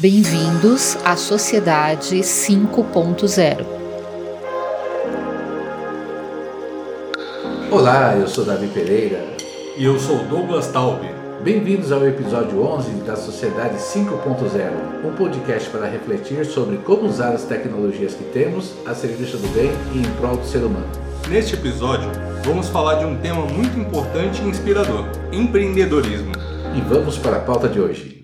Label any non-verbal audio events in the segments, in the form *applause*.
Bem-vindos à Sociedade 5.0. Olá, eu sou Davi Pereira. E eu sou Douglas Taube. Bem-vindos ao episódio 11 da Sociedade 5.0, um podcast para refletir sobre como usar as tecnologias que temos a serviço do bem e em prol do ser humano. Neste episódio, vamos falar de um tema muito importante e inspirador: empreendedorismo. E vamos para a pauta de hoje.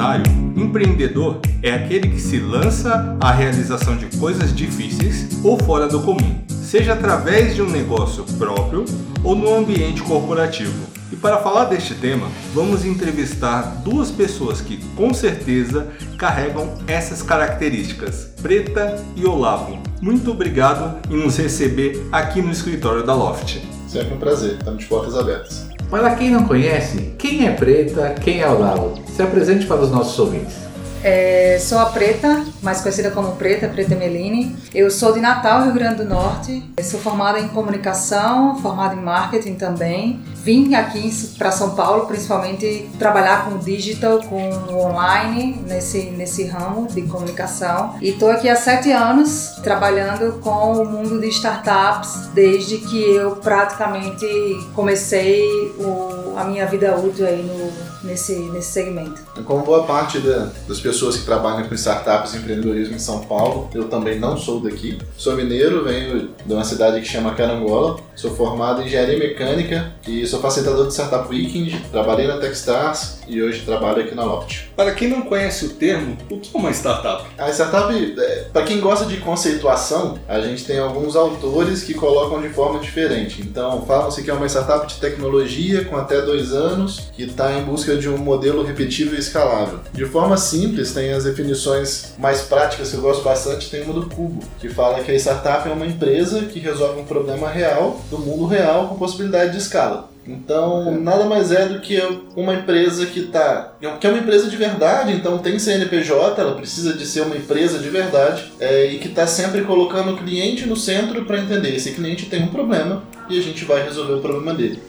Segundo o dicionário, empreendedor é aquele que se lança à realização de coisas difíceis ou fora do comum, seja através de um negócio próprio ou no ambiente corporativo. E para falar deste tema, vamos entrevistar duas pessoas que com certeza carregam essas características, Preta e Olavo. Muito obrigado em nos receber aqui no escritório da Loft. Sempre um prazer, estamos de portas abertas. Para quem não conhece, quem é Preta, quem é Olavo? Se apresente para os nossos ouvintes. É, sou a Preta, mais conhecida como Preta, Preta Meline. Eu sou de Natal, Rio Grande do Norte. Sou formada em comunicação, formada em marketing também. Vim aqui para São Paulo, principalmente trabalhar com digital, com online, nesse, nesse ramo de comunicação. E estou aqui há sete anos trabalhando com o mundo de startups, desde que eu praticamente comecei o, a minha vida útil aí no, nesse, nesse segmento. Como boa parte da, das pessoas que trabalham com startups e empreendedorismo em São Paulo, eu também não sou daqui. Sou mineiro, venho de uma cidade que chama Carangola, sou formado em engenharia mecânica e sou facilitador de Startup Weekend, trabalhei na Techstars e hoje trabalho aqui na Loft. Para quem não conhece o termo, o que é uma startup? A startup, é, para quem gosta de conceituação, a gente tem alguns autores que colocam de forma diferente. Então, falam-se que é uma startup de tecnologia com até dois anos, que está em busca de um modelo repetível e escalável. De forma simples, tem as definições mais práticas que eu gosto bastante, tem uma do Cubo, que fala que a startup é uma empresa que resolve um problema real, do mundo real, com possibilidade de escala. Então, nada mais é do que uma empresa que tá. que é uma empresa de verdade, então tem CNPJ, ela precisa de ser uma empresa de verdade, é, e que está sempre colocando o cliente no centro para entender esse cliente tem um problema e a gente vai resolver o problema dele.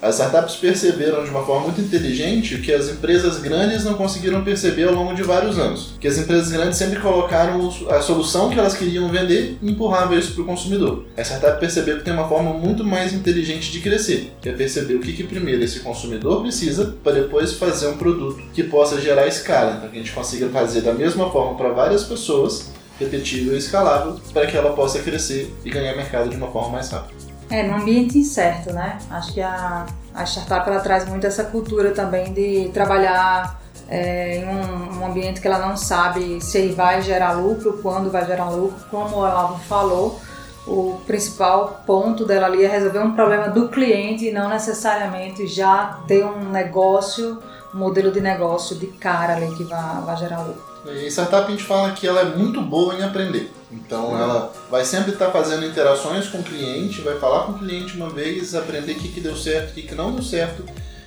As startups perceberam de uma forma muito inteligente o que as empresas grandes não conseguiram perceber ao longo de vários anos. Que as empresas grandes sempre colocaram a solução que elas queriam vender e empurravam isso para o consumidor. A startup percebeu que tem uma forma muito mais inteligente de crescer, que é perceber o que, que primeiro esse consumidor precisa para depois fazer um produto que possa gerar escala. Então que a gente consiga fazer da mesma forma para várias pessoas, repetível e escalável, para que ela possa crescer e ganhar mercado de uma forma mais rápida. É, no ambiente incerto, né? Acho que a, a startup ela traz muito essa cultura também de trabalhar é, em um, um, ambiente que ela não sabe se vai gerar lucro, quando vai gerar lucro, como o Olavo falou. O principal ponto dela ali é resolver um problema do cliente e não necessariamente já ter um negócio, um modelo de negócio de cara ali que vai, vai gerar lucro. E startup a gente fala que ela é muito boa em aprender. Então ela vai sempre estar fazendo interações com o cliente, vai falar com o cliente uma vez, aprender o que, que deu certo, o que, que não deu certo,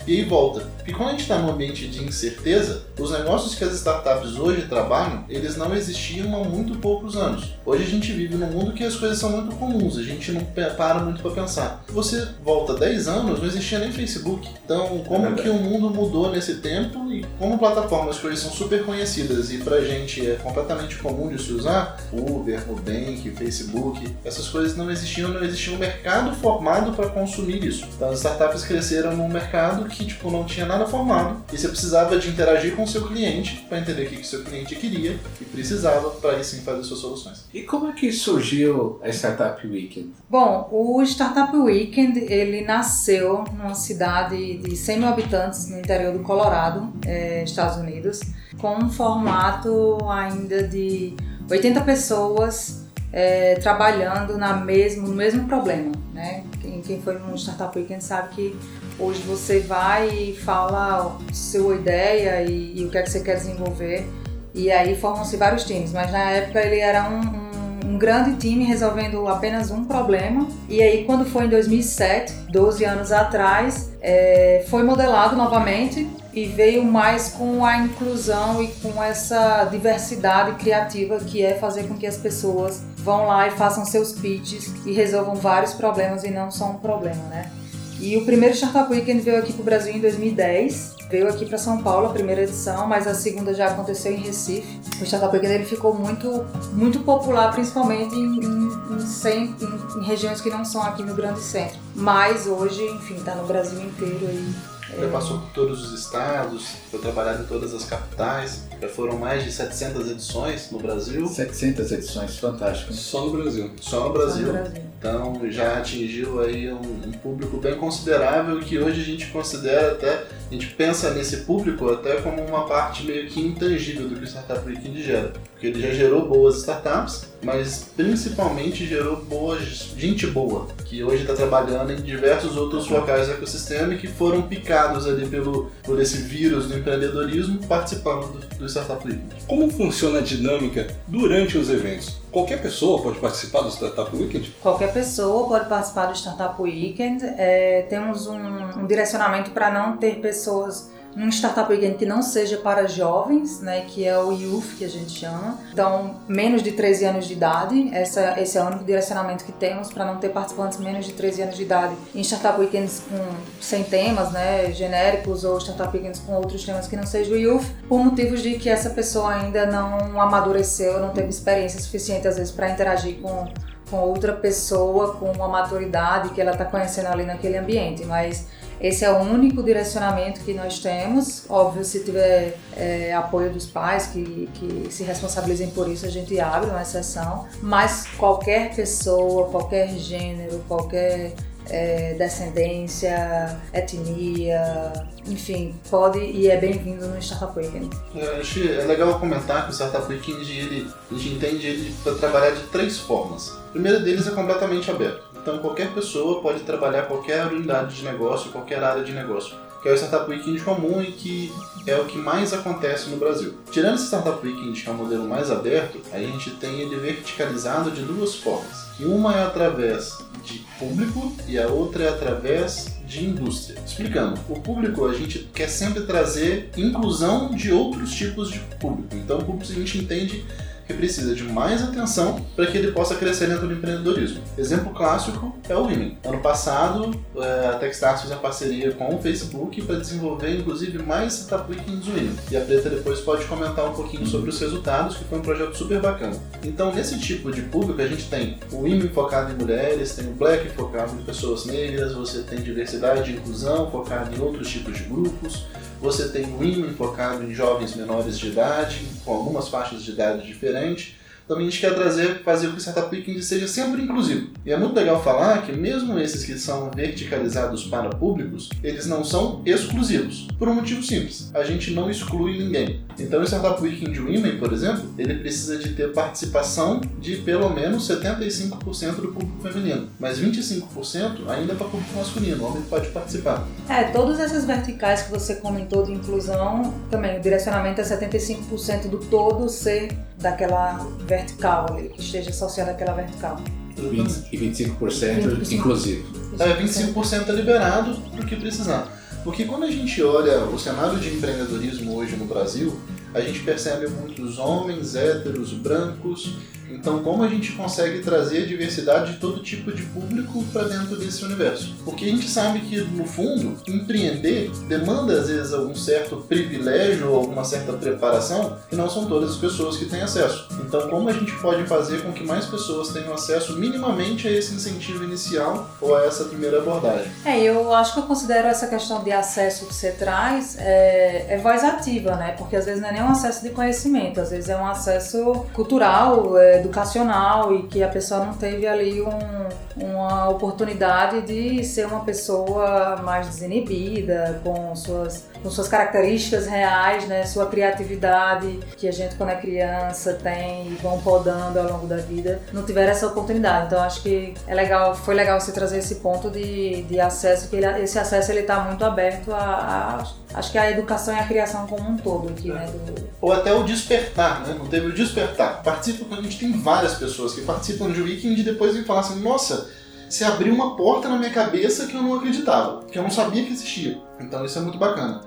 e aí volta. Porque quando a gente está num ambiente de incerteza, os negócios que as startups hoje trabalham, eles não existiam há muito poucos anos. Hoje a gente vive num mundo que as coisas são muito comuns, a gente não para muito para pensar. Você volta 10 anos, não existia nem Facebook. Então, como é que o mundo mudou nesse tempo e como plataformas que hoje são super conhecidas e pra gente é completamente comum de se usar, Uber, Nubank, Facebook, essas coisas não existiam, não existia um mercado formado para consumir isso. Então as startups cresceram num mercado que tipo não tinha nada formado e você precisava de interagir com o seu cliente para entender o que o seu cliente queria e precisava para aí sim fazer suas soluções. E como é que surgiu a Startup Weekend? Bom, o Startup Weekend ele nasceu numa cidade de 100 mil habitantes no interior do Colorado, é, Estados Unidos, com um formato ainda de 80 pessoas é, trabalhando na mesmo, no mesmo problema. Né? Quem, quem foi no Startup Weekend sabe que hoje você vai e fala sua ideia e, e o que é que você quer desenvolver e aí formam-se vários times, mas na época ele era um, um, um, grande time resolvendo apenas um problema. E aí, quando foi em 2007, 12 anos atrás, é, foi modelado novamente e veio mais com a inclusão e com essa diversidade criativa que é fazer com que as pessoas vão lá e façam seus pitches e resolvam vários problemas e não só um problema, né? E o primeiro Startup Weekend veio aqui para o Brasil em 2010. Veio aqui para São Paulo a primeira edição, mas a segunda já aconteceu em Recife. O Startup Weekend ele ficou muito, muito popular, principalmente em, em, em, em, regiões que não são aqui no grande centro. Mas hoje, enfim, está no Brasil inteiro aí. Já passou por todos os estados, foi trabalhado em todas as capitais. Já foram mais de 700 edições no Brasil. 700 edições, fantástico. Só no Brasil. Só no Brasil. Só no Brasil. Então já atingiu aí um, um, público bem considerável que hoje a gente considera até, a gente pensa nesse público até como uma parte meio que intangível do que o Startup Weekend gera. Porque ele já gerou boas startups, mas principalmente gerou boa gente boa, que hoje está trabalhando em diversos outros locais do ecossistema e que foram picados ali pelo, por esse vírus do empreendedorismo participando do, do Startup Weekend. Como funciona a dinâmica durante os eventos? Qualquer pessoa pode participar do Startup Weekend? Qualquer pessoa pode participar do Startup Weekend. É, temos um, um direcionamento para não ter pessoas um Startup Weekend que não seja para jovens, né, que é o Youth que a gente chama. Então, menos de 13 anos de idade, essa, esse é o único direcionamento que temos para não ter participantes menos de 13 anos de idade em Startup Weekends com, sem temas, né, genéricos ou Startup Weekends com outros temas que não sejam o Youth, por motivos de que essa pessoa ainda não amadureceu, não teve experiência suficiente às vezes para interagir com com outra pessoa com uma maturidade que ela está conhecendo ali naquele ambiente, mas esse é o único direcionamento que nós temos. Óbvio, se tiver é, apoio dos pais que, que se responsabilizem por isso, a gente abre uma exceção. Mas qualquer pessoa, qualquer gênero, qualquer é, descendência, etnia, enfim, pode e é bem-vindo no Startup Weekend. É, acho é legal comentar que o Startup Weekend ele, a gente entende ele para trabalhar de três formas. O primeiro deles é completamente aberto. Então qualquer pessoa pode trabalhar qualquer unidade de negócio, qualquer área de negócio, que é o Startup Weekend comum e que é o que mais acontece no Brasil. Tirando esse Startup Weekend, que é o modelo mais aberto, a gente tem ele verticalizado de duas formas. E uma é através de público e a outra é através de indústria. Explicando, o público a gente quer sempre trazer inclusão de outros tipos de público. Então o público a gente entende que precisa de mais atenção para que ele possa crescer dentro do empreendedorismo. Exemplo clássico é o Women. Ano passado, é, a Techstars fez uma parceria com o Facebook para desenvolver, inclusive, mais Startup Weekends Women. E a Preta depois pode comentar um pouquinho sobre os resultados, que foi um projeto super bacana. Então, nesse tipo de público, a gente tem o Women focado em mulheres, tem o Black focado em pessoas negras, você tem diversidade e inclusão focado em outros tipos de grupos, você tem o Women focado em jovens menores de idade, com algumas faixas de idade diferentes, também a gente quer trazer, fazer com que o Startup Weekend seja sempre inclusivo. E é muito legal falar que mesmo esses que são verticalizados para públicos, eles não são exclusivos. Por um motivo simples, a gente não exclui ninguém. Então o Startup Weekend Women, por exemplo, ele precisa de ter participação de pelo menos 75% do público feminino. Mas 25% ainda é para público masculino, o homem pode participar. É, todas essas verticais que você comentou de inclusão, também o direcionamento é 75% do todo ser daquela vertical ali, que esteja associada àquela vertical. 20, e 25%, 25%. inclusive. É, 25% é liberado para o que precisar. Porque quando a gente olha o cenário de empreendedorismo hoje no Brasil, a gente percebe muitos homens héteros, brancos, então, como a gente consegue trazer a diversidade de todo tipo de público para dentro desse universo? Porque a gente sabe que, no fundo, empreender demanda, às vezes, algum certo privilégio ou alguma certa preparação que não são todas as pessoas que têm acesso. Então, como a gente pode fazer com que mais pessoas tenham acesso minimamente a esse incentivo inicial ou a essa primeira abordagem? É, eu acho que eu considero essa questão de acesso que você traz é, é voz ativa, né? Porque às vezes não é nem um acesso de conhecimento, às vezes é um acesso cultural, é, educacional e que a pessoa não teve ali um, uma oportunidade de ser uma pessoa mais desinibida, com suas, com suas características reais, né, sua criatividade, que a gente quando é criança tem e vão podando ao longo da vida, não tiveram essa oportunidade. Então acho que é legal, foi legal você trazer esse ponto de, de acesso, que ele, esse acesso ele está muito aberto a, a acho que a educação e a criação como um todo aqui, né? Do... Ou até o despertar, né? Não teve o despertar. Participa, a gente tem várias pessoas que participam de Weekend e depois vêm falar assim, nossa, você abriu uma porta na minha cabeça que eu não acreditava, que eu não sabia que existia. Então isso é muito bacana.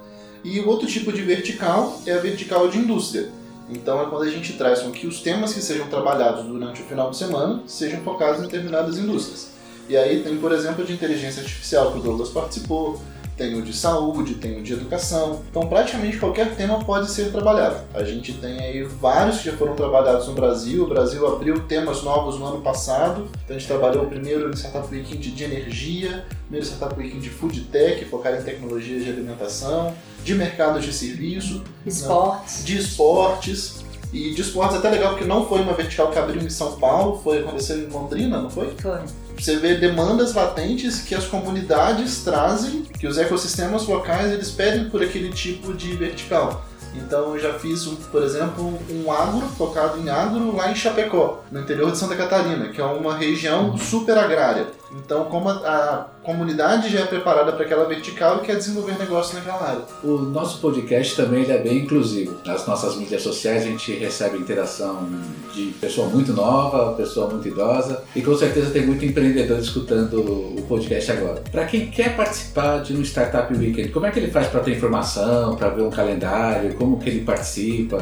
E o outro tipo de vertical é a vertical de indústria, Então é quando a gente traz com que os temas que sejam trabalhados durante o final de semana sejam focados em determinadas indústrias. E aí tem, por exemplo, de inteligência artificial que o Douglas participou, tem o de saúde, tem o de educação. Então, praticamente qualquer tema pode ser trabalhado. A gente tem aí vários que já foram trabalhados no Brasil. O Brasil abriu temas novos no ano passado. Então, a gente trabalhou o primeiro Startup Weekend de, de energia, primeiro Startup Weekend de food tech, focado em tecnologias de alimentação, de mercados de serviço, Esportes. Né? de esportes. E de esportes é até legal porque não foi uma vertical que abriu em São Paulo, foi aconteceu em Londrina, não foi? Foi. Você vê demandas latentes que as comunidades trazem, que os ecossistemas locais eles pedem por aquele tipo de vertical. Então eu já fiz, por exemplo, um agro, focado em agro lá em Chapecó, no interior de Santa Catarina, que é uma região super agrária. Então, como a, a comunidade já é preparada para aquela vertical e quer desenvolver negócio naquela área. O nosso podcast também ele é bem inclusivo. Nas nossas mídias sociais a gente recebe interação de pessoa muito nova, pessoa muito idosa e com certeza tem muito empreendedor escutando o podcast agora. Para quem quer participar de um Startup Weekend, como é que ele faz para ter informação, para ver um calendário, como que ele participa?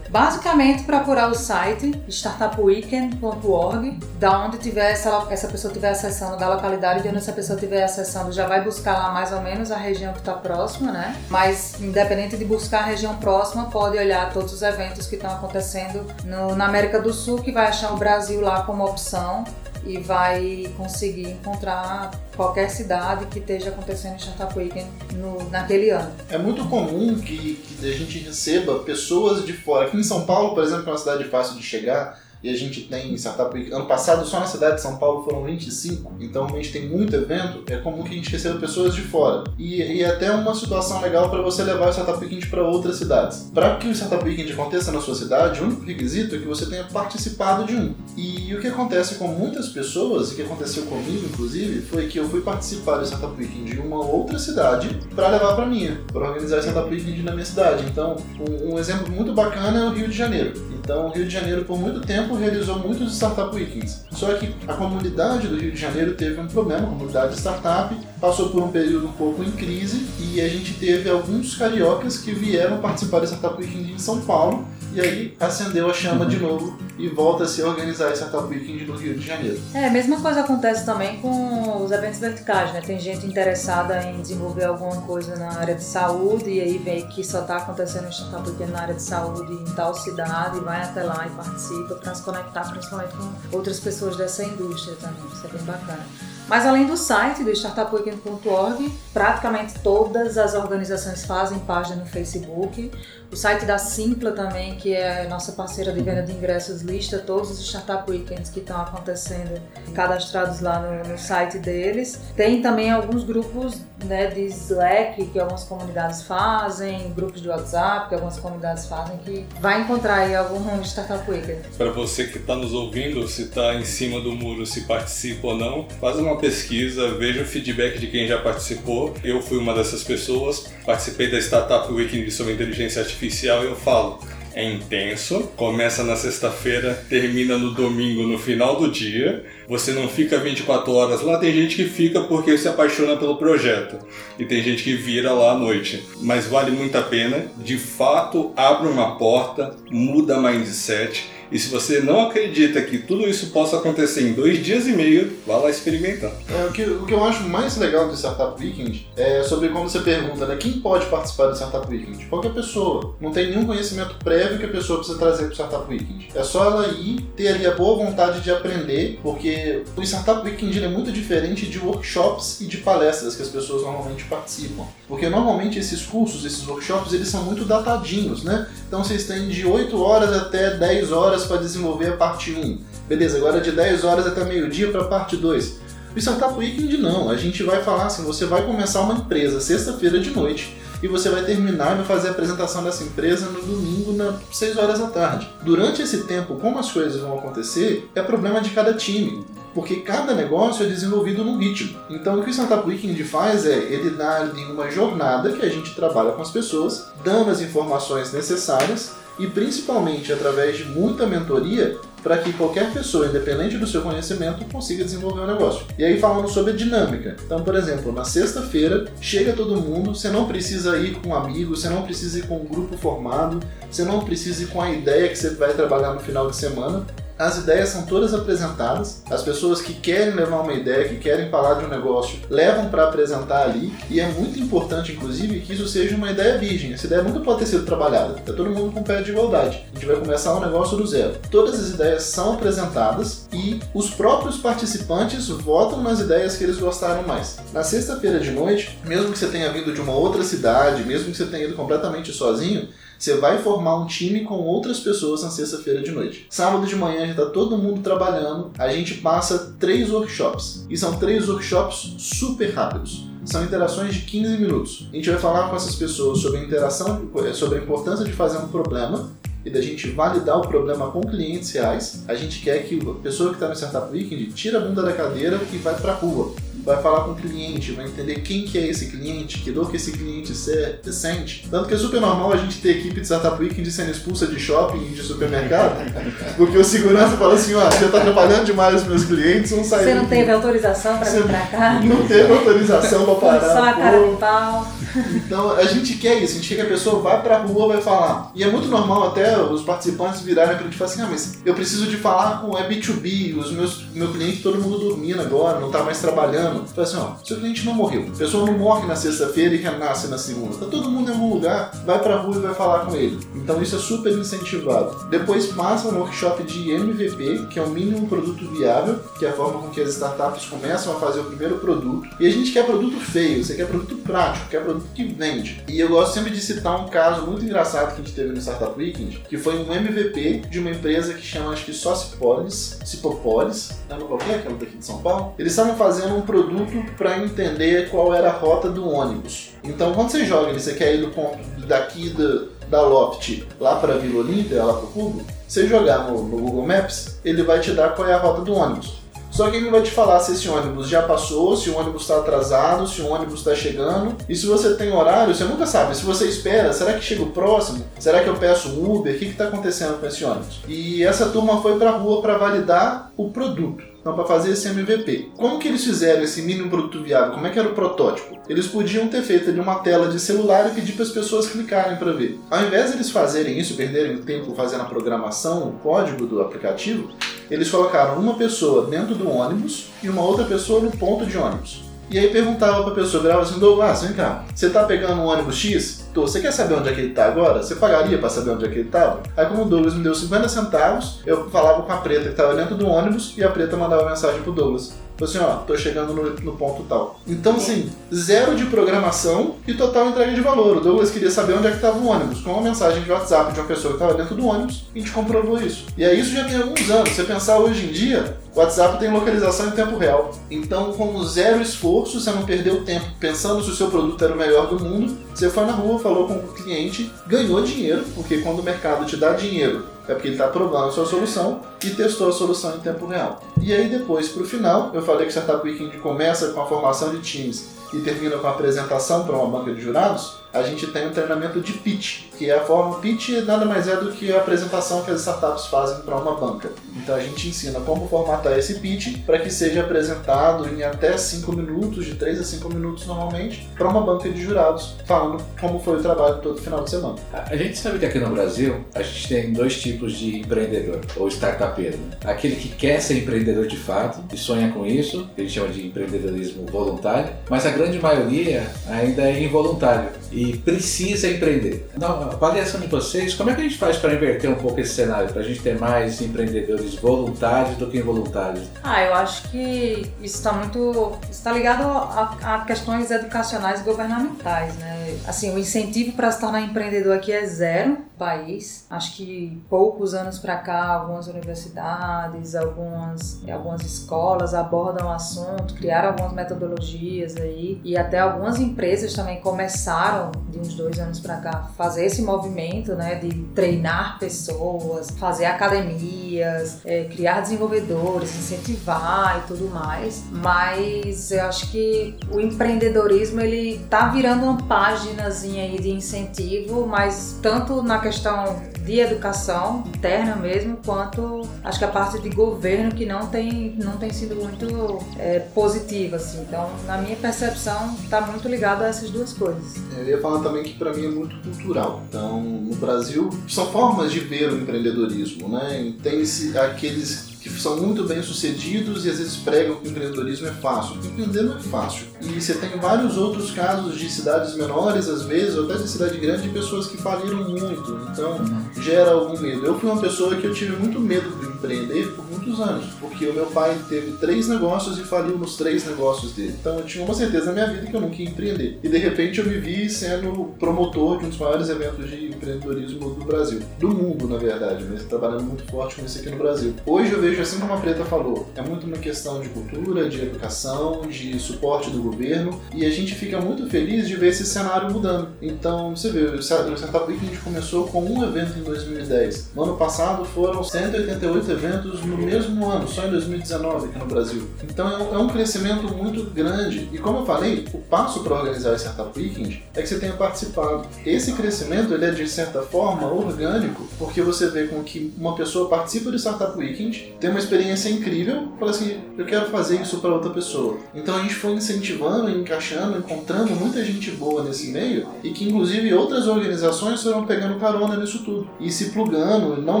Basicamente, procurar o site startupweekend.org, da onde tiver essa, essa pessoa estiver acessando, da localidade de onde essa pessoa estiver acessando, já vai buscar lá mais ou menos a região que está próxima, né? Mas, independente de buscar a região próxima, pode olhar todos os eventos que estão acontecendo no, na América do Sul, que vai achar o Brasil lá como opção e vai conseguir encontrar qualquer cidade que esteja acontecendo em no, naquele ano. É muito comum que, que a gente receba pessoas de fora. Aqui em São Paulo, por exemplo, é uma cidade fácil de chegar, e a gente tem Startup. Ano passado, só na cidade de São Paulo foram 25, então a gente tem muito evento. É comum que a gente receba pessoas de fora. E, e é até uma situação legal para você levar o Startup Weekend para outras cidades. Para que o Startup Weekend aconteça na sua cidade, o único requisito é que você tenha participado de um. E o que acontece com muitas pessoas, e que aconteceu comigo inclusive, foi que eu fui participar do Startup Weekend de uma outra cidade para levar para minha, para organizar o Startup Weekend na minha cidade. Então, um, um exemplo muito bacana é o Rio de Janeiro. Então, o Rio de Janeiro, por muito tempo, realizou muitos Startup Weekends. Só que a comunidade do Rio de Janeiro teve um problema, a comunidade de startup passou por um período um pouco em crise e a gente teve alguns cariocas que vieram participar do Startup Weekend em São Paulo e aí acendeu a chama de novo e volta a se organizar esse Startup Weekend no Rio de Janeiro. É, a mesma coisa acontece também com os eventos verticais, né? Tem gente interessada em desenvolver alguma coisa na área de saúde e aí vê que só está acontecendo um Startup Weekend na área de saúde em tal cidade e vai até lá e participa para se conectar principalmente com outras pessoas dessa indústria também. Isso é bem bacana. Mas além do site do startupweekend.org, praticamente todas as organizações fazem página no Facebook. O site da Simpla também, que é nossa parceira de venda de ingressos, lista todos os Startup Weekends que estão acontecendo, cadastrados lá no, no site deles. Tem também alguns grupos né, de Slack que algumas comunidades fazem, grupos de WhatsApp que algumas comunidades fazem, que vai encontrar aí algum Startup Weekend. Para você que está nos ouvindo, se está em cima do muro, se participa ou não, faz uma pesquisa, veja o feedback de quem já participou. Eu fui uma dessas pessoas, participei da Startup Weekend sobre inteligência artificial artificial eu falo. É intenso, começa na sexta-feira, termina no domingo, no final do dia. Você não fica 24 horas lá, tem gente que fica porque se apaixona pelo projeto. E tem gente que vira lá à noite. Mas vale muito a pena. De fato, abre uma porta, muda mindset e se você não acredita que tudo isso possa acontecer em dois dias e meio, vá lá experimentar. É, o, que, o que eu acho mais legal do Startup Weekend é sobre como você pergunta, né? Quem pode participar do Startup Weekend? Qualquer pessoa. Não tem nenhum conhecimento prévio que a pessoa precisa trazer para o Startup Weekend. É só ela ir, ter ali a boa vontade de aprender, porque o Startup Weekend é muito diferente de workshops e de palestras que as pessoas normalmente participam. Porque normalmente esses cursos, esses workshops, eles são muito datadinhos, né? Então vocês têm de 8 horas até 10 horas para desenvolver a parte 1. Beleza, agora de 10 horas até meio-dia para a parte 2. O Startup Weekend não, a gente vai falar assim, você vai começar uma empresa sexta-feira de noite e você vai terminar e vai fazer a apresentação dessa empresa no domingo, nas 6 horas da tarde. Durante esse tempo, como as coisas vão acontecer, é problema de cada time porque cada negócio é desenvolvido num ritmo. Então o que o Startup Weekend faz é ele dá ali uma jornada que a gente trabalha com as pessoas, dando as informações necessárias e principalmente através de muita mentoria, para que qualquer pessoa, independente do seu conhecimento, consiga desenvolver o um negócio. E aí falando sobre a dinâmica. Então, por exemplo, na sexta-feira chega todo mundo, você não precisa ir com um amigo, você não precisa ir com um grupo formado, você não precisa ir com a ideia que você vai trabalhar no final de semana as ideias são todas apresentadas, as pessoas que querem levar uma ideia, que querem falar de um negócio, levam para apresentar ali, e é muito importante, inclusive, que isso seja uma ideia virgem. Essa ideia nunca pode ter sido trabalhada, está todo mundo com pé de igualdade. A gente vai começar um negócio do zero. Todas as ideias são apresentadas e os próprios participantes votam nas ideias que eles gostaram mais. Na sexta-feira de noite, mesmo que você tenha vindo de uma outra cidade, mesmo que você tenha ido completamente sozinho, você vai formar um time com outras pessoas na sexta-feira de noite. Sábado de manhã já está todo mundo trabalhando, a gente passa três workshops. E são três workshops super rápidos. São interações de 15 minutos. A gente vai falar com essas pessoas sobre a interação, sobre a importância de fazer um problema e da gente validar o problema com clientes reais. A gente quer que a pessoa que está no Startup Weekend tire a bunda da cadeira e vai para a rua vai falar com o cliente, vai entender quem que é esse cliente, que dor que esse cliente sente. Tanto que é super normal a gente ter equipe de Startup Weekend sendo expulsa de shopping e de supermercado, *laughs* porque o segurança fala assim, ó, você está atrapalhando demais os meus clientes, vão sair. Você não teve autorização para vir para cá? Não teve autorização para parar. Só a cara de pau. Então a gente quer isso, a gente quer que a pessoa vá pra rua vai falar. E é muito normal até os participantes virarem pra gente e falar assim, ah, mas eu preciso de falar com é B2B, os meus meu cliente todo mundo dormindo agora, não tá mais trabalhando. Fala assim, ó, seu cliente não morreu. A pessoa não morre na sexta-feira e renasce na segunda. Tá todo mundo em algum lugar, vai pra rua e vai falar com ele. Então isso é super incentivado. Depois passa um workshop de MVP, que é o mínimo produto viável, que é a forma com que as startups começam a fazer o primeiro produto. E a gente quer produto feio, você quer produto prático, quer produto que vende. E eu gosto sempre de citar um caso muito engraçado que a gente teve no Startup Weekend, que foi um MVP de uma empresa que chama, acho que Socipolis, Cipopolis, lembra qual é aquela daqui de São Paulo? Eles estavam fazendo um produto para entender qual era a rota do ônibus. Então, quando você joga, você quer ir do ponto daqui da, da Loft lá para Vila Olímpia, lá para o Cubo, você jogar no, no Google Maps, ele vai te dar qual é a rota do ônibus. Só que ele vai te falar se esse ônibus já passou, se o ônibus está atrasado, se o ônibus está chegando. E se você tem horário, você nunca sabe. Se você espera, será que chega o próximo? Será que eu peço Uber? O que está acontecendo com esse ônibus? E essa turma foi para a rua para validar o produto. Então, para fazer esse MVP. Como que eles fizeram esse mínimo produto viável? Como é que era o protótipo? Eles podiam ter feito ali uma tela de celular e pedir para as pessoas clicarem para ver. Ao invés de eles fazerem isso, perderem tempo fazendo a programação, o código do aplicativo, eles colocaram uma pessoa dentro do ônibus e uma outra pessoa no ponto de ônibus. E aí perguntava pra pessoa, virava assim, Douglas, vem cá, você tá pegando um ônibus X? Tô, você quer saber onde é que ele tá agora? Você pagaria pra saber onde é que ele tava? Aí como o Douglas me deu 50 centavos, eu falava com a preta que tava dentro do ônibus e a preta mandava mensagem pro Douglas. Assim, ó, tô chegando no, no, ponto tal. Então, assim, zero de programação e total entrega de valor. O Douglas queria saber onde é que estava o ônibus. Com uma mensagem de WhatsApp de uma pessoa que estava dentro do ônibus, a gente comprovou isso. E aí isso já tem alguns anos. Você pensar hoje em dia, o WhatsApp tem localização em tempo real. Então, com zero esforço, você não perdeu tempo pensando se o seu produto era o melhor do mundo. Você foi na rua, falou com o cliente, ganhou dinheiro, porque quando o mercado te dá dinheiro é porque ele está provando a sua solução e testou a solução em tempo real. E aí depois, para o final, eu falei que o Startup Weekend começa com a formação de times e termina com a apresentação para uma banca de jurados a gente tem um treinamento de pitch, que é a forma pitch nada mais é do que a apresentação que as startups fazem para uma banca. Então a gente ensina como formatar esse pitch para que seja apresentado em até 5 minutos, de 3 a 5 minutos normalmente, para uma banca de jurados, falando como foi o trabalho todo final de semana. A gente sabe que aqui no Brasil a gente tem dois tipos de empreendedor, ou startupeiro. Né? Aquele que quer ser empreendedor de fato e sonha com isso, que a gente chama de empreendedorismo voluntário, mas a grande maioria ainda é involuntário e precisa empreender. Na avaliação de vocês, como é que a gente faz para inverter um pouco esse cenário, para a gente ter mais empreendedores voluntários do que involuntários? Ah, eu acho que isso está muito está ligado a, a, questões educacionais e governamentais, né? Assim, o incentivo para se tornar empreendedor aqui é zero no país. Acho que poucos anos para cá, algumas universidades, algumas algumas escolas abordam o assunto, criaram algumas metodologias aí e até algumas empresas também começaram de uns dois anos para cá, fazer esse movimento, né, de treinar pessoas, fazer academias, é, criar desenvolvedores, incentivar e tudo mais. Mas eu acho que o empreendedorismo ele tá virando uma páginazinha aí de incentivo, mas tanto na questão de educação interna mesmo, quanto acho que a parte de governo que não tem, não tem sido muito é, positiva. Assim. Então, na minha percepção, está muito ligado a essas duas coisas. Eu ia falar também que para mim é muito cultural. Então, no Brasil, são formas de ver o empreendedorismo, né? Tem-se aqueles que são muito bem sucedidos e às vezes pregam que o empreendedorismo é fácil. Empreender não é fácil. E você tem vários outros casos de cidades menores, às vezes, ou até de cidade grande, de pessoas que faliram muito. Então, gera algum medo. Eu fui uma pessoa que eu tive muito medo de empreender por muitos anos, porque o meu pai teve três negócios e faliu nos três negócios dele. Então, eu tinha uma certeza na minha vida que eu nunca ia empreender. E de repente eu me vi sendo promotor de um dos maiores eventos de empreendedorismo do Brasil. Do mundo, na verdade, mas trabalhando muito forte com isso aqui no Brasil. Hoje eu vejo vejo, assim como a Preta falou, é muito uma questão de cultura, de educação, de suporte do governo e a gente fica muito feliz de ver esse cenário mudando. Então, você vê, o Startup Week a gente começou com um evento em 2010. No ano passado foram 188 eventos no mesmo ano, só em 2019 aqui no Brasil. Então é um é crescimento muito grande. E como eu falei, o passo para organizar o Startup Weekend é que você tenha participado. Esse crescimento ele é de certa forma orgânico, porque você vê com que uma pessoa participa do Startup Weekend, tem uma experiência incrível, fala assim, eu quero fazer isso para outra pessoa. Então a gente foi incentivando, encaixando, encontrando muita gente boa nesse meio e que inclusive outras organizações foram pegando carona nisso tudo e se plugando, não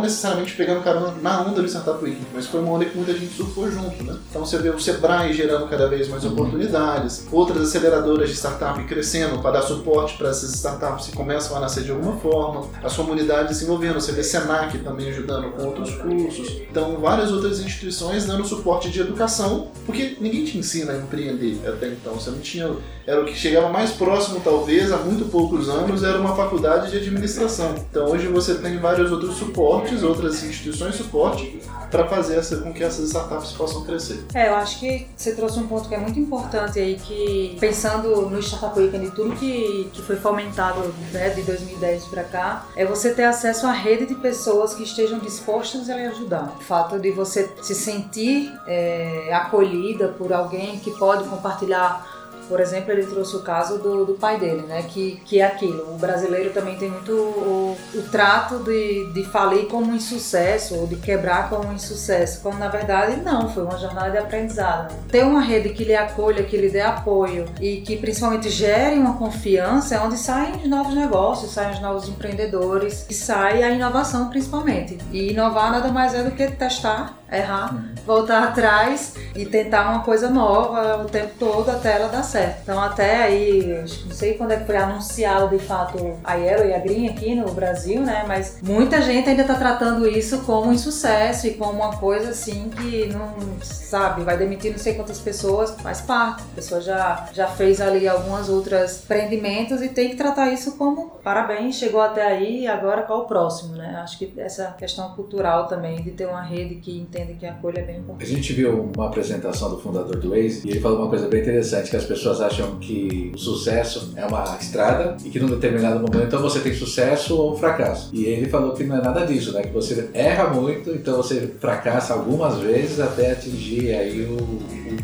necessariamente pegando carona na onda do Startup Weekend, mas foi uma onda que muita gente surfou junto, né? Então você vê o Sebrae gerando cada vez mais oportunidades, outras aceleradoras de startup crescendo para dar suporte para essas startups que começam a nascer de alguma forma, as comunidades se envolvendo, você vê Senac também ajudando com outros cursos. Então várias várias outras instituições dando suporte de educação, porque ninguém te ensina a empreender até então. Você não tinha. Era o que chegava mais próximo, talvez, há muito poucos anos, era uma faculdade de administração. Então hoje você tem vários outros suportes, outras instituições suporte para fazer essa, com que essas startups possam crescer. É, eu acho que você trouxe um ponto que é muito importante aí, que pensando no Startup Weekend e tudo que, que foi fomentado né, de 2010 para cá, é você ter acesso à rede de pessoas que estejam dispostas a lhe ajudar. O fato de você se sentir é, acolhida por alguém que pode compartilhar por exemplo, ele trouxe o caso do, do pai dele, né? Que, que é aquilo. O brasileiro também tem muito o, o trato de, de falir como um insucesso ou de quebrar como um insucesso, quando na verdade não, foi uma jornada de aprendizado. Ter uma rede que lhe acolha, que lhe dê apoio e que principalmente gere uma confiança é onde saem os novos negócios, saem os novos empreendedores e sai a inovação principalmente. E inovar nada mais é do que testar errar, uhum. voltar atrás e tentar uma coisa nova o tempo todo até ela dar certo. Então até aí, não sei quando é que foi anunciado de fato a Yellow e a Green aqui no Brasil, né? Mas muita gente ainda está tratando isso como um insucesso e como uma coisa assim que não, sabe, vai demitir não sei quantas pessoas, faz parte. A pessoa já, já fez ali algumas outras empreendimentos e tem que tratar isso como parabéns, chegou até aí, agora qual o próximo, né? Acho que essa questão cultural também de ter uma rede que entende que a acolha é bem importante. A gente viu uma apresentação do fundador do Waze e ele falou uma coisa bem interessante, que as pessoas acham que o sucesso é uma estrada e que num determinado momento então você tem sucesso ou fracasso. E ele falou que não é nada disso, né? Que você erra muito, então você fracassa algumas vezes até atingir aí o,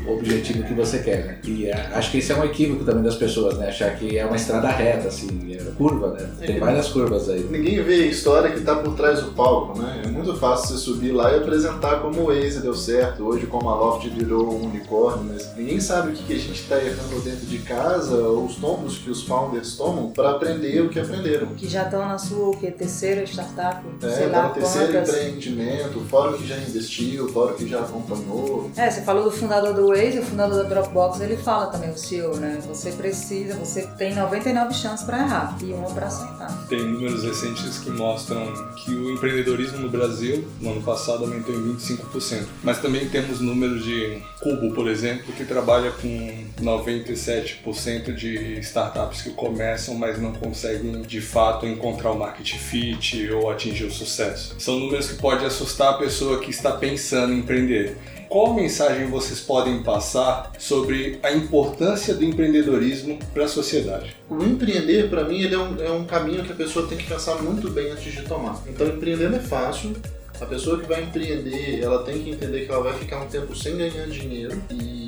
o objetivo que você quer, né? E é, acho que esse é um equívoco também das pessoas, né? Achar que é uma estrada reta, assim, é curva, né? Tem várias curvas aí. Ninguém vê a história que está por trás do palco, né? É muito fácil você subir lá e apresentar como o Waze deu certo, hoje como a Loft virou um unicórnio, mas ninguém sabe o que, a gente está errando dentro de casa, ou os tombos que os founders tomam para aprender o que aprenderam. Que já estão na sua o que, terceira startup, é, sei lá, terceiro quantas... empreendimento, fora o que já investiu, fora o que já acompanhou. É, você falou do fundador do Waze, o fundador da Dropbox, ele fala também, o CEO, né? Você precisa, você tem 99 chances para errar e uma para acertar. Tem números recentes que mostram que o empreendedorismo no Brasil, no ano passado, aumentou em 25 5%. Mas também temos números de Cubo, por exemplo, que trabalha com 97% de startups que começam, mas não conseguem de fato encontrar o market fit ou atingir o sucesso. São números que podem assustar a pessoa que está pensando em empreender. Qual mensagem vocês podem passar sobre a importância do empreendedorismo para a sociedade? O empreender, para mim, é um, é um caminho que a pessoa tem que pensar muito bem antes de tomar. Então, empreender não é fácil, a pessoa que vai empreender, ela tem que entender que ela vai ficar um tempo sem ganhar dinheiro e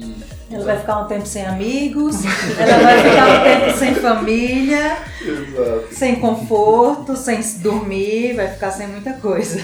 Ela vai ficar um tempo sem amigos, ela vai ficar um tempo sem família, Exato. sem conforto, sem dormir, vai ficar sem muita coisa.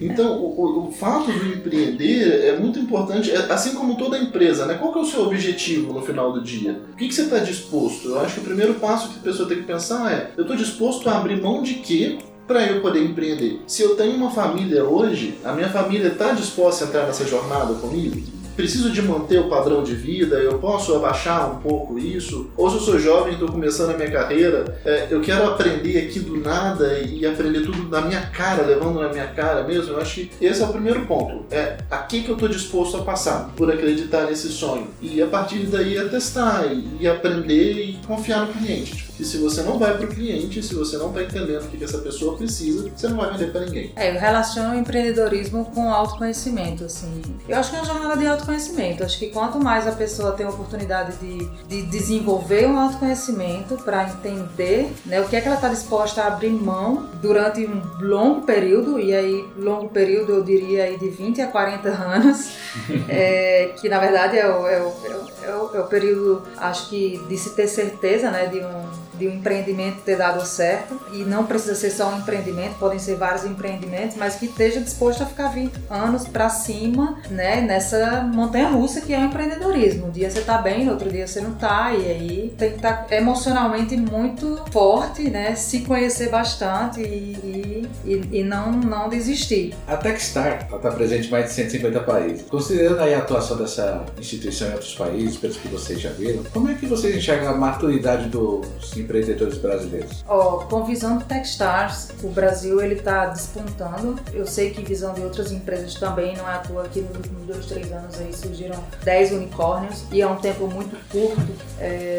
Então, o, o- fato do empreender é muito importante, é- assim como toda empresa, né? Qual que é o seu objetivo no final do dia? O que, que você está disposto? Eu acho que o primeiro passo que a pessoa tem que pensar é: eu estou disposto a abrir mão de quê? Para eu poder empreender. Se eu tenho uma família hoje, a minha família está disposta a entrar nessa jornada comigo? Preciso de manter o padrão de vida, eu posso abaixar um pouco isso? Ou se eu sou jovem, estou começando a minha carreira, é, eu quero aprender aqui do nada e aprender tudo na minha cara, levando na minha cara mesmo. Eu acho que esse é o primeiro ponto. É a que, que eu estou disposto a passar por acreditar nesse sonho. E a partir daí é testar e, e aprender e confiar no cliente. Tipo, e se você não vai para o cliente, se você não está entendendo o que, que essa pessoa precisa, você não vai vender para ninguém. É, eu relaciono o empreendedorismo com autoconhecimento, assim. Eu acho que é uma jornada de autoconhecimento. Acho que quanto mais a pessoa tem a oportunidade de, de desenvolver um autoconhecimento para entender né, o que é que ela está disposta a abrir mão durante um longo período, e aí longo período eu diria aí de 20 a 40 anos, *laughs* é, que na verdade é o, é, o, é, o, é o- é o período, acho que, de se ter certeza né, de um de um empreendimento ter dado certo e não precisa ser só um empreendimento, podem ser vários empreendimentos, mas que esteja disposto a ficar 20 anos para cima, né, nessa montanha russa que é o empreendedorismo. Um dia você tá bem, no outro dia você não tá, e aí tem que estar emocionalmente muito forte, né, se conhecer bastante e, e, e- não, não desistir. A Techstar está presente em mais de 150 países. Considerando aí a atuação dessa instituição em outros países, pelos que vocês já viram, como é que vocês enxergam a maturidade dos empreendedores brasileiros? Ó, com visão do Techstars, o Brasil ele está despontando. Eu sei que visão de outras empresas também, não é à toa que nos últimos dois, três anos aí surgiram 10 unicórnios e é um tempo muito curto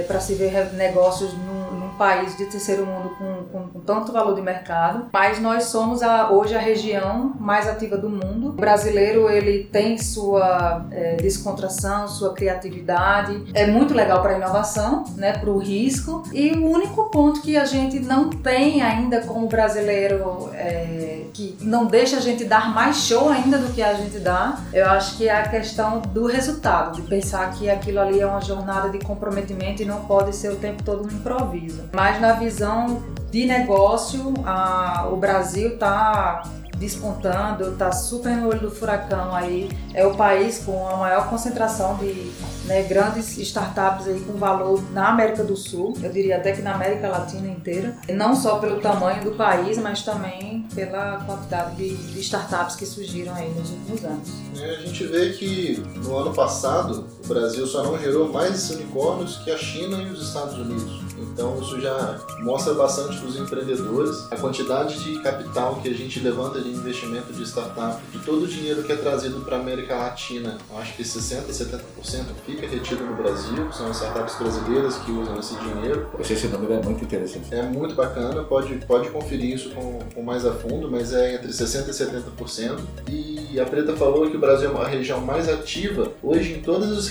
para se ver negócios num país de terceiro mundo com, com- com tanto valor de mercado. Mas nós somos a- hoje a região mais ativa do mundo. O brasileiro ele tem sua é, descontração, sua criatividade. É muito legal para inovação, né, para o risco. E o único ponto que a gente não tem ainda como brasileiro é, que não deixa a gente dar mais show ainda do que a gente dá, eu acho que é a questão do resultado, de pensar que aquilo ali é uma jornada de comprometimento e não pode ser o tempo todo um improviso. Mas na visão de negócio, a- o Brasil está despontando, está super no olho do furacão aí. É o país com a maior concentração de né, grandes startups aí com valor na América do Sul, eu diria até que na América Latina inteira. Não só pelo tamanho do país, mas também pela quantidade de, de startups que surgiram aí nos últimos anos. E a gente vê que no ano passado o Brasil só não gerou mais unicórnios que a China e os Estados Unidos. Então isso já mostra bastante para os empreendedores a quantidade de capital que a gente levanta de investimento de startup, de todo o dinheiro que é trazido para a América Latina. Acho que 60, 70% fica retido no Brasil, são as startups brasileiras que usam esse dinheiro. Poxa, esse número é muito interessante. É muito bacana, pode, pode conferir isso com, com mais a fundo, mas é entre 60% e 70%. E a Preta falou que o Brasil é a região mais ativa. Hoje, em todas as.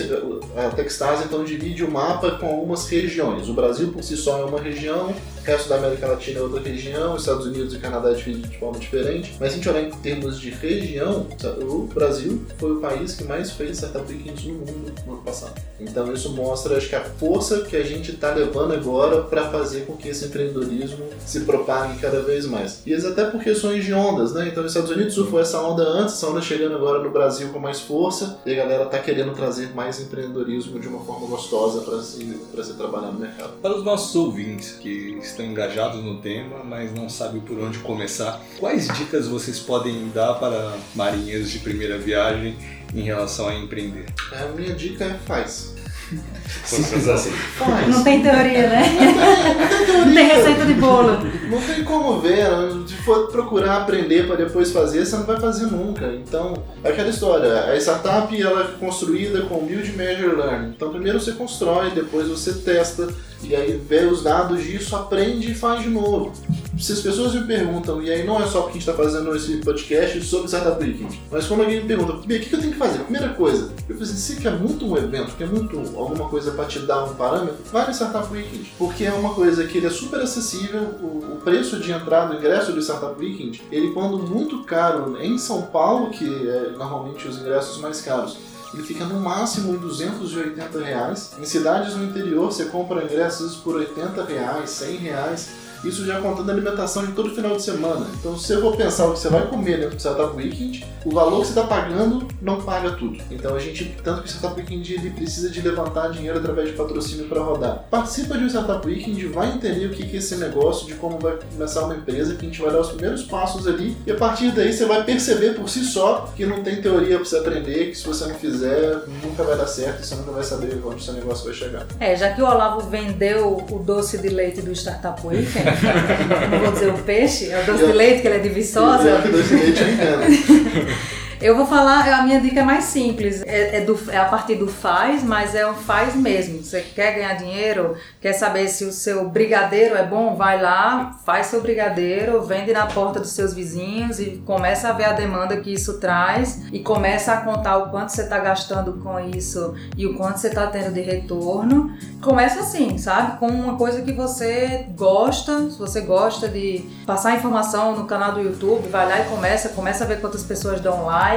A Techstars então divide o mapa com algumas regiões. O Brasil por si só é uma região, resto da América Latina é outra região, os Estados Unidos e Canadá é dividido de forma diferente. Mas se a gente olhar em termos de região, o Brasil foi o país que mais fez Startup Weekends no mundo no ano passado. Então isso mostra, acho que a força que a gente está levando agora para fazer com que esse empreendedorismo se propague cada vez mais. E até por questões de ondas, né? Então os Estados Unidos surfou essa onda antes, essa onda chegando agora no Brasil com mais força, e a galera tá querendo trazer mais empreendedorismo de uma forma gostosa para se, se trabalhar no mercado. Para os nossos ouvintes que estão engajados no tema, mas não sabem por onde começar, quais dicas vocês podem dar para marinheiros de primeira viagem em relação a empreender? A minha dica é faz. *laughs* Simples assim. Faz. Não tem teoria, né? *laughs* Não tem receita de bolo. Não tem como ver, né? se for procurar aprender para depois fazer, você não vai fazer nunca. Então, é aquela história, a startup ela é construída com build, measure, learn. Então, primeiro você constrói, depois você testa, e aí vê os dados disso, aprende e faz de novo. Se as pessoas me perguntam, e aí não é só porque a gente está fazendo esse podcast sobre Startup Weekend, mas quando alguém me pergunta, "Bia, o que eu tenho que fazer? Primeira coisa, eu falei assim, se quer muito um evento, quer muito alguma coisa para te dar um parâmetro, vai no Startup Weekend, porque é uma coisa que ele é super acessível, o, o preço de entrada, o ingresso do Startup Weekend, ele quando muito caro em São Paulo, que é normalmente os ingressos mais caros, ele fica no máximo em 280 reais. Em cidades no interior, você compra ingressos por 80 reais, 100 reais. Isso já contando a alimentação de todo final de semana. Então, se você for pensar o que você vai comer dentro do Startup Weekend, o valor que você está pagando não paga tudo. Então, a gente, tanto que o Startup Weekend ele precisa de levantar dinheiro através de patrocínio para rodar. Participa de um Startup Weekend, vai entender o que é esse negócio, de como vai começar uma empresa, que a gente vai dar os primeiros passos ali, e a partir daí você vai perceber por si só que não tem teoria para você aprender, que se você não fizer, nunca vai dar certo você nunca vai saber onde seu negócio vai chegar. É, já que o Olavo vendeu o doce de leite do Startup Weekend, não vou dizer o peixe, é o doce de leite, que ele é de Viçosa. É, doce de leite eu entendo. *laughs* Eu vou falar, a minha dica é mais simples, é, é, do, é a partir do faz, mas é um faz mesmo. Você quer ganhar dinheiro, quer saber se o seu brigadeiro é bom, vai lá, faz seu brigadeiro, vende na porta dos seus vizinhos e começa a ver a demanda que isso traz e começa a contar o quanto você está gastando com isso e o quanto você está tendo de retorno. Começa assim, sabe? Com uma coisa que você gosta, se você gosta de passar informação no canal do YouTube, vai lá e começa, começa a ver quantas pessoas dão like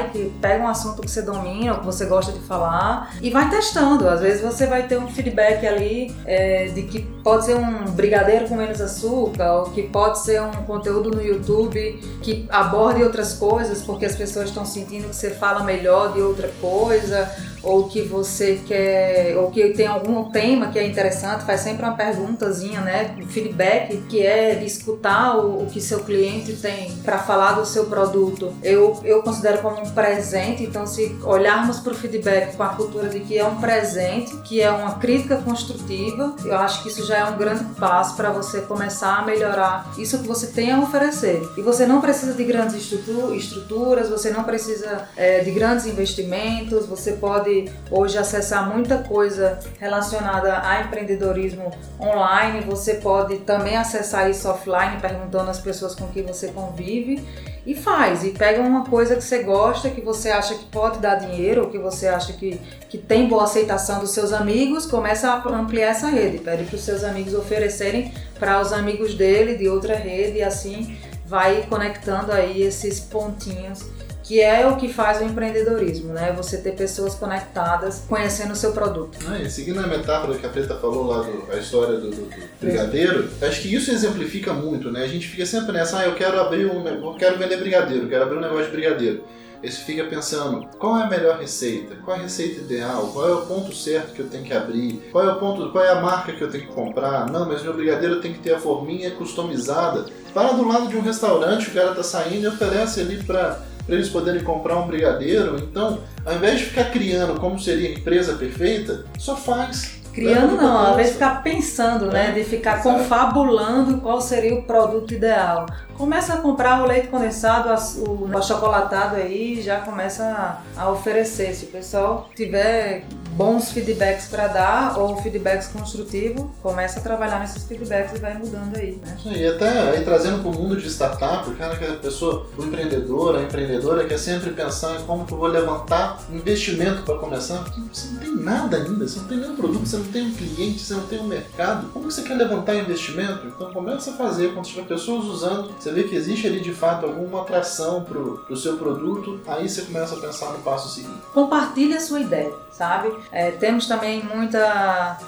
pega um assunto que você domina, ou que você gosta de falar e vai testando. Às vezes você vai ter um feedback ali é, de que pode ser um brigadeiro com menos açúcar, ou que pode ser um conteúdo no YouTube que aborde outras coisas porque as pessoas estão sentindo que você fala melhor de outra coisa ou que você quer, ou que tem algum tema que é interessante, faz sempre uma perguntazinha, né? Um feedback, que é de escutar o, o que seu cliente tem para falar do seu produto. Eu, eu considero como um presente, então se olharmos para o feedback com a cultura de que é um presente, que é uma crítica construtiva, eu acho que isso já é um grande passo para você começar a melhorar isso que você tem a oferecer. E você não precisa de grandes estruturas, você não precisa é, de grandes investimentos, você pode pode hoje acessar muita coisa relacionada a empreendedorismo online, você pode também acessar isso offline, perguntando às pessoas com quem você convive e faz. E pega uma coisa que você gosta, que você acha que pode dar dinheiro, ou que você acha que, que tem boa aceitação dos seus amigos, começa a ampliar essa rede. Pede para os seus amigos oferecerem para os amigos dele de outra rede e assim vai conectando aí esses pontinhos que é o que faz o empreendedorismo, né? Você ter pessoas conectadas, conhecendo o seu produto. Ah, seguindo a metáfora que a Preta falou lá, do, a história do, do, do brigadeiro, acho que isso exemplifica muito, né? A gente fica sempre nessa, ah, eu quero abrir um, eu quero vender brigadeiro, quero abrir um negócio de brigadeiro. Aí você fica pensando, qual é a melhor receita? Qual é a receita ideal? Qual é o ponto certo que eu tenho que abrir? Qual é o ponto, qual é a marca que eu tenho que comprar? Não, mas meu brigadeiro tem que ter a forminha customizada. Para do lado de um restaurante, o cara tá saindo e oferece ali para para eles poderem comprar um brigadeiro. Então, ao invés de ficar criando como seria a empresa perfeita, só faz. Criando não, ao invés de ficar pensando, né? De ficar confabulando qual seria o produto ideal. Começa a comprar o leite condensado, o achocolatado aí, já começa a oferecer. Se o pessoal tiver bons feedbacks para dar ou feedbacks construtivos, começa a trabalhar nesses feedbacks e vai mudando aí, né? E até aí trazendo para o mundo de startup, o cara que é a pessoa, o empreendedor, a empreendedora quer sempre pensar em como que eu vou levantar investimento para começar. Você não tem nada ainda, você não tem nenhum produto, você não tem um cliente, você não tem um mercado. Como você quer levantar investimento? Então começa a fazer, quando tiver pessoas usando, você vê que existe ali de fato alguma atração para o seu produto, aí você começa a pensar no passo seguinte. Compartilhe a sua ideia, sabe? É, temos também muita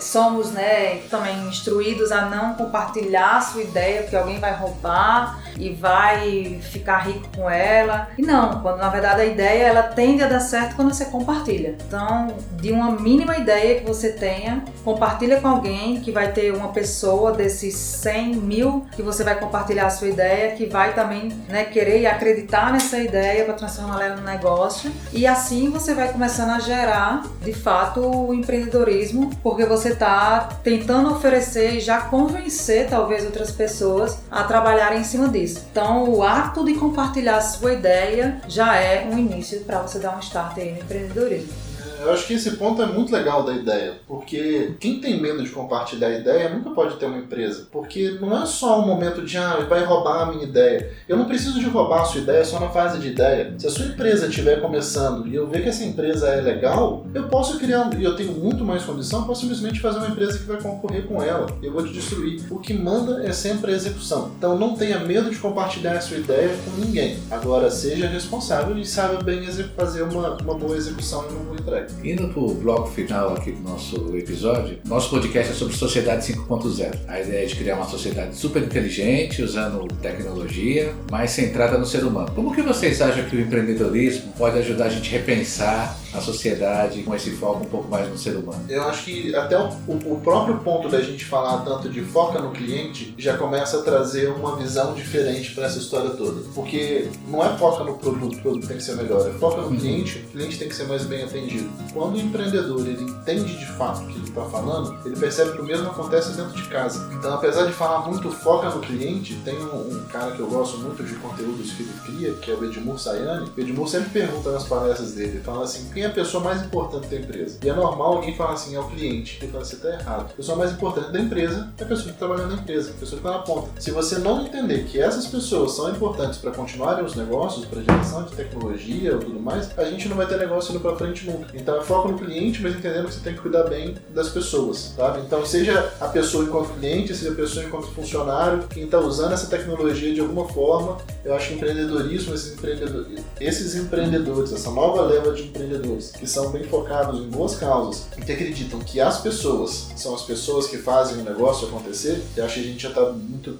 somos né, também instruídos a não compartilhar a sua ideia, porque alguém vai roubar e vai ficar rico com ela. E não, quando na verdade a ideia ela tende a dar certo quando você compartilha. Então, de uma mínima ideia que você tenha, compartilha com alguém que vai ter uma pessoa desses 100 mil que você vai compartilhar a sua ideia, que vai também né, querer e acreditar nessa ideia para transformar ela no negócio. E assim você vai começando a gerar, de fato, o empreendedorismo. Por porque você está tentando oferecer e já convencer talvez outras pessoas a trabalharem em cima disso. Então, o ato de compartilhar a sua ideia já é um início para você dar um start aí no empreendedorismo. Eu acho que esse ponto é muito legal da ideia, porque quem tem medo de compartilhar a ideia nunca pode ter uma empresa. Porque não é só um momento de, ah, vai roubar a minha ideia. Eu não preciso de roubar a sua ideia só na fase de ideia. Se a sua empresa estiver começando e eu ver que essa empresa é legal, eu posso criar, e eu tenho muito mais condição, eu posso simplesmente fazer uma empresa que vai concorrer com ela. Eu vou te destruir. O que manda é sempre a execução. Então não tenha medo de compartilhar a sua ideia com ninguém. Agora seja responsável e saiba bem fazer uma, uma boa execução e uma boa entrega. Indo para o bloco final aqui do nosso episódio, nosso podcast é sobre sociedade 5.0. A ideia é de criar uma sociedade super inteligente, usando tecnologia, mas centrada no ser humano. Como que vocês acham que o empreendedorismo pode ajudar a gente a repensar a sociedade com esse foco um pouco mais no ser humano? Eu acho que até o, o próprio ponto da gente falar tanto de foca no cliente já começa a trazer uma visão diferente para essa história toda. Porque não é foca no produto, o produto tem que ser melhor, é foca no uhum. cliente, o cliente tem que ser mais bem atendido. Quando o empreendedor ele entende de fato o que ele está falando, ele percebe que o mesmo acontece dentro de casa. Então, apesar de falar muito foca no cliente, tem um, um cara que eu gosto muito de conteúdos que ele cria, que é o Edmur Sayane. O Edmur sempre pergunta nas palestras dele, ele fala assim, quem é a pessoa mais importante da empresa? E é normal alguém falar assim, é o cliente. Ele fala, você está errado. A pessoa mais importante da empresa é a pessoa que trabalha na empresa, a pessoa que está na ponta. Se você não entender que essas pessoas são importantes para continuarem os negócios, para geração de tecnologia ou tudo mais, a gente não vai ter negócio indo para frente nunca. Então, é foco no cliente, mas entendendo que você tem que cuidar bem das pessoas, tá? Então, seja a pessoa enquanto cliente, seja a pessoa enquanto funcionário, quem está usando essa tecnologia de alguma forma, eu acho que empreendedorismo, esses empreendedores, esses empreendedores, essa nova leva de empreendedores, que são bem focados em boas causas e que acreditam que as pessoas são as pessoas que fazem o negócio acontecer, eu acho que a gente já está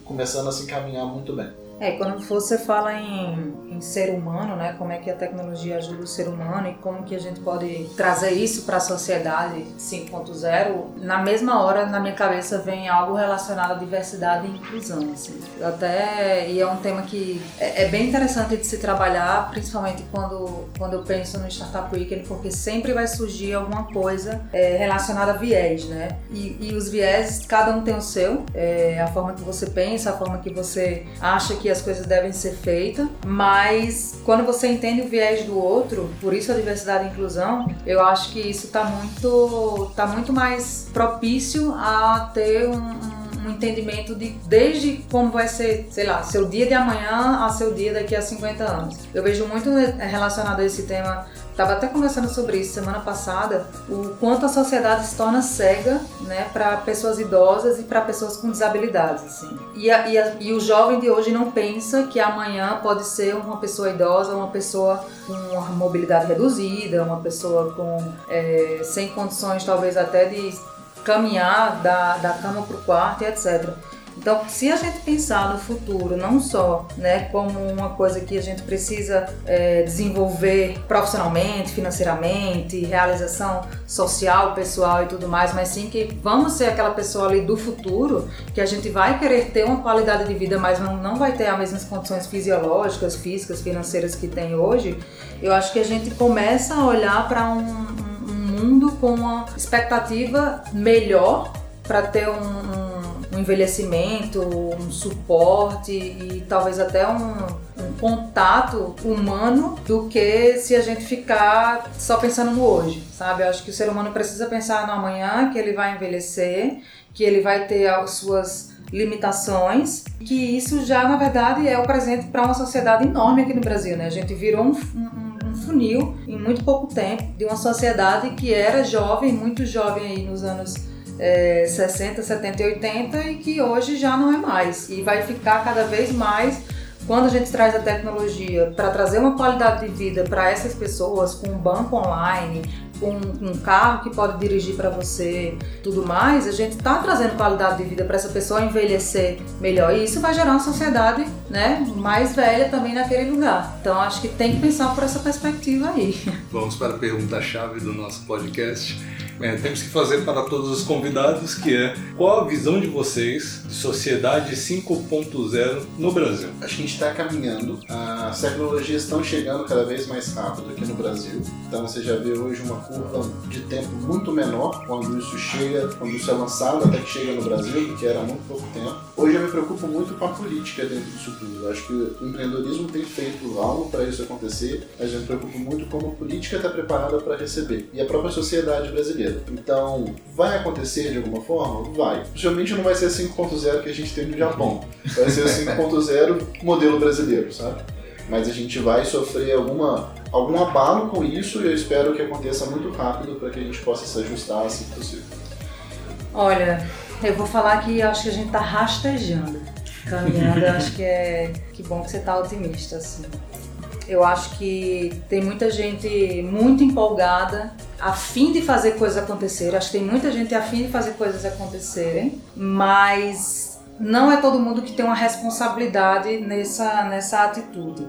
começando a se encaminhar muito bem. É, quando você fala em, em, ser humano, né, como é que a tecnologia ajuda o ser humano e como que a gente pode trazer isso para a sociedade 5.0, na mesma hora na minha cabeça vem algo relacionado à diversidade e inclusão, assim. Até e é um tema que é, é bem interessante de se trabalhar, principalmente quando quando eu penso no Startup Weekend, porque sempre vai surgir alguma coisa é, relacionada a viés, né? E, e os viés, cada um tem o seu, é, a forma que você pensa, a forma que você acha que as coisas devem ser feitas, mas quando você entende o viés do outro, por isso a diversidade e inclusão, eu acho que isso está muito, tá muito mais propício a ter um um entendimento de desde como vai ser, sei lá, seu dia de amanhã a seu dia daqui a 50 anos. Eu vejo muito relacionado a esse tema Estava até conversando sobre isso semana passada, o quanto a sociedade se torna cega né, para pessoas idosas e para pessoas com desabilidades. Assim. E, a, e, a, e, o jovem de hoje não pensa que amanhã pode ser uma pessoa idosa, uma pessoa com uma mobilidade reduzida, uma pessoa com é, sem condições talvez até de caminhar da, da cama para o quarto e etc. Então, se a gente pensar no futuro, não só né, como uma coisa que a gente precisa é, desenvolver profissionalmente, financeiramente, realização social, pessoal e tudo mais, mas sim que vamos ser aquela pessoa ali do futuro, que a gente vai querer ter uma qualidade de vida, mas não, vai ter as mesmas condições fisiológicas, físicas, financeiras que tem hoje, eu acho que a gente começa a olhar para um, um, mundo com uma expectativa melhor para ter um um envelhecimento, um suporte e talvez até um, um contato humano do que se a gente ficar só pensando no hoje, sabe? Eu acho que o ser humano precisa pensar no amanhã, que ele vai envelhecer, que ele vai ter as suas limitações, que isso já na verdade é o presente para uma sociedade enorme aqui no Brasil, né? A gente virou um, um, funil em muito pouco tempo de uma sociedade que era jovem, muito jovem aí nos anos é, 60, 70 e 80 e que hoje já não é mais. E vai ficar cada vez mais quando a gente traz a tecnologia para trazer uma qualidade de vida para essas pessoas, com um banco online, com um carro que pode dirigir para você, tudo mais, a gente está trazendo qualidade de vida para essa pessoa envelhecer melhor. E isso vai gerar uma sociedade né, mais velha também naquele lugar. Então acho que tem que pensar por essa perspectiva aí. Vamos para a pergunta-chave do nosso podcast. É, temos que fazer para todos os convidados, que é qual a visão de vocês de sociedade 5.0 no Brasil? Acho que a gente está caminhando. As tecnologias estão chegando cada vez mais rápido aqui no Brasil. Então você já vê hoje uma curva de tempo muito menor quando isso chega, quando isso é lançado até que chega no Brasil, que era muito pouco tempo. Hoje eu me preocupo muito com a política dentro disso tudo. Acho que o empreendedorismo tem feito algo para isso acontecer, mas eu me preocupo muito como a política está preparada para receber. E a própria sociedade brasileira. Então, vai acontecer de alguma forma? Vai. Possivelmente não vai ser 5.0 que a gente tem no Japão. Vai ser 5.0 modelo brasileiro, sabe? Mas a gente vai sofrer alguma, algum abalo com isso e eu espero que aconteça muito rápido para que a gente possa se ajustar assim possível. Olha, eu vou falar que acho que a gente tá rastejando, caminhando. acho que é que bom que você tá otimista assim. Eu acho que tem muita gente muito empolgada, a fim de fazer coisas acontecerem. Acho que tem muita gente a fim de fazer coisas acontecerem, mas não é todo mundo que tem uma responsabilidade nessa, nessa atitude.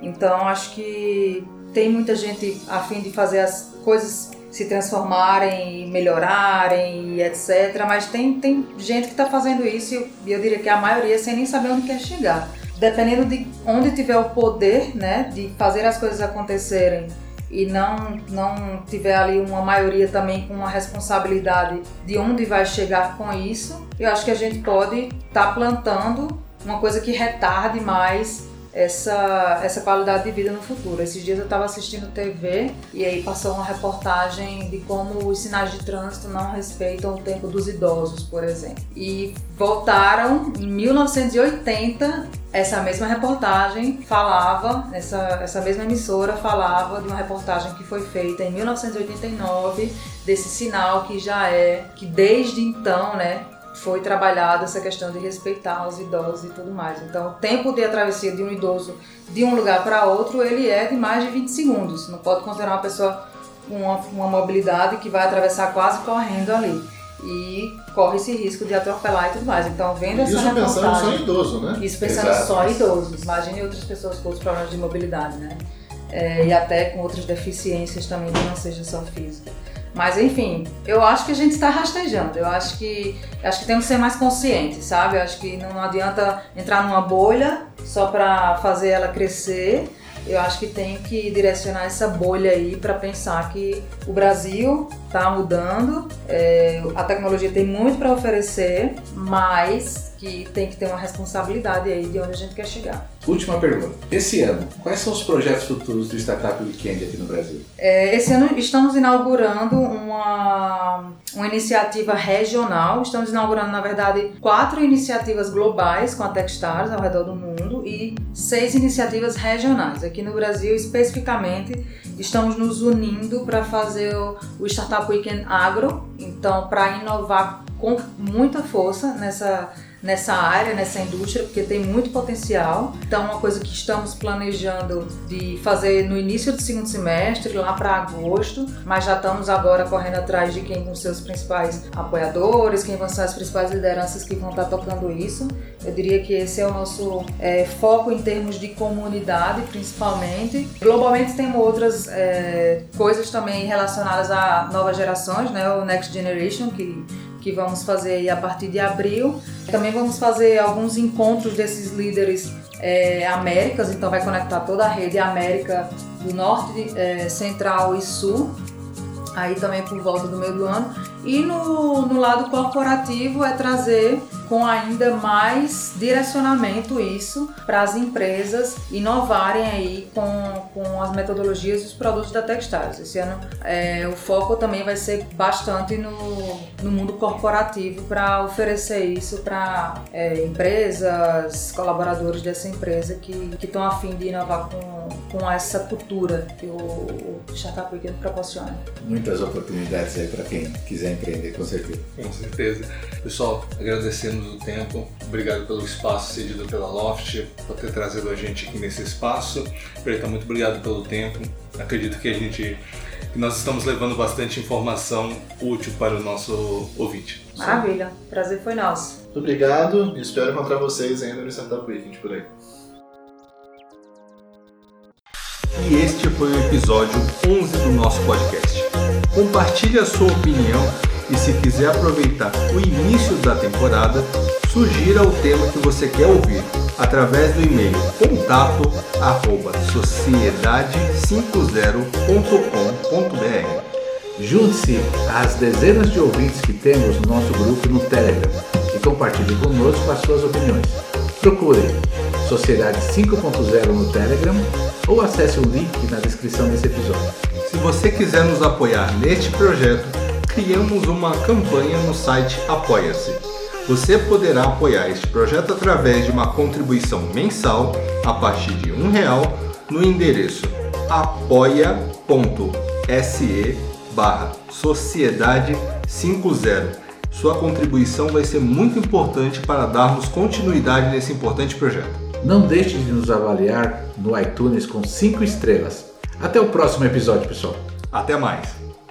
Então acho que tem muita gente a fim de fazer as coisas se transformarem e melhorarem e etc. Mas tem, tem gente que está fazendo isso e eu diria que a maioria sem nem saber onde quer chegar dependendo de onde tiver o poder, né, de fazer as coisas acontecerem e não não tiver ali uma maioria também com uma responsabilidade de onde vai chegar com isso, eu acho que a gente pode estar tá plantando uma coisa que retarde mais essa, essa qualidade de vida no futuro. Esses dias eu estava assistindo TV e aí passou uma reportagem de como os sinais de trânsito não respeitam o tempo dos idosos, por exemplo. E voltaram em 1980 essa mesma reportagem falava, essa, essa mesma emissora falava de uma reportagem que foi feita em 1989 desse sinal que já é, que desde então, né, foi trabalhada essa questão de respeitar os idosos e tudo mais. Então, o tempo de travessia de um idoso de um lugar para outro, ele é de mais de 20 segundos. Não pode considerar uma pessoa com uma, uma mobilidade que vai atravessar quase correndo ali. E corre esse risco de atropelar e tudo mais. Então, vendo essa Isso pensando só em idoso, né? Isso pensando Exato. só em idosos. Imagine outras pessoas com outros problemas de mobilidade, né? É, e até com outras deficiências também que não seja só física. Mas enfim, eu acho que a gente está rastejando. Eu acho que acho que temos que ser mais conscientes, sabe? Eu acho que não adianta entrar numa bolha só para fazer ela crescer. Eu acho que tem que direcionar essa bolha aí para pensar que o Brasil está mudando, é, a tecnologia tem muito para oferecer, mas que tem que ter uma responsabilidade aí de onde a gente quer chegar. Última pergunta. Esse ano, quais são os projetos futuros do Startup Weekend aqui no Brasil? É, esse ano estamos inaugurando uma, uma iniciativa regional. Estamos inaugurando, na verdade, quatro iniciativas globais com a Techstars ao redor do mundo e seis iniciativas regionais. Aqui no Brasil, especificamente, estamos nos unindo para fazer o, Startup Weekend Agro. Então, para inovar com muita força nessa nessa área, nessa indústria, porque tem muito potencial. Então, uma coisa que estamos planejando de fazer no início do segundo semestre, lá para agosto, mas já estamos agora correndo atrás de quem vão ser os principais apoiadores, quem vão ser as principais lideranças que vão estar tocando isso. Eu diria que esse é o nosso é, foco em termos de comunidade, principalmente. Globalmente tem outras é, coisas também relacionadas a novas gerações, né? O Next Generation, que que vamos fazer a partir de abril. Também vamos fazer alguns encontros desses líderes é, Américas, então vai conectar toda a rede América do Norte, é, Central e Sul, aí também por volta do meio do ano. E no, no lado corporativo é trazer com ainda mais direcionamento isso para as empresas inovarem aí com, com as metodologias e os produtos da Techstars. Esse ano é, o foco também vai ser bastante no, no mundo corporativo para oferecer isso para é, empresas, colaboradores dessa empresa que estão a fim de inovar com, com essa cultura que o, o Weekend proporciona. Muitas oportunidades aí para quem quiser empreender, com certeza. Com certeza. Pessoal, agradecemos o tempo. Obrigado pelo espaço cedido pela Loft, por ter trazido a gente aqui nesse espaço. Preta, muito obrigado pelo tempo. Acredito que a gente que nós estamos levando bastante informação útil para o nosso ouvinte. Maravilha, prazer foi nosso. Muito obrigado e espero encontrar vocês ainda no Startup Weekend por aí. E este foi o episódio 11 do nosso podcast. Compartilhe a sua opinião e se quiser aproveitar o início da temporada, sugira o tema que você quer ouvir através do e-mail contato sociedade50.com.br. Junte-se às dezenas de ouvintes que temos no nosso grupo no Telegram e compartilhe conosco as suas opiniões. Procure Sociedade 5.0 no Telegram ou acesse o link na descrição desse episódio. Se você quiser nos apoiar neste projeto, criamos uma campanha no site Apoia-se. Você poderá apoiar este projeto através de uma contribuição mensal a partir de um real no endereço apoia.se barra Sociedade 50. Sua contribuição vai ser muito importante para darmos continuidade nesse importante projeto. Não deixe de nos avaliar no iTunes com 5 estrelas. Até o próximo episódio, pessoal. Até mais!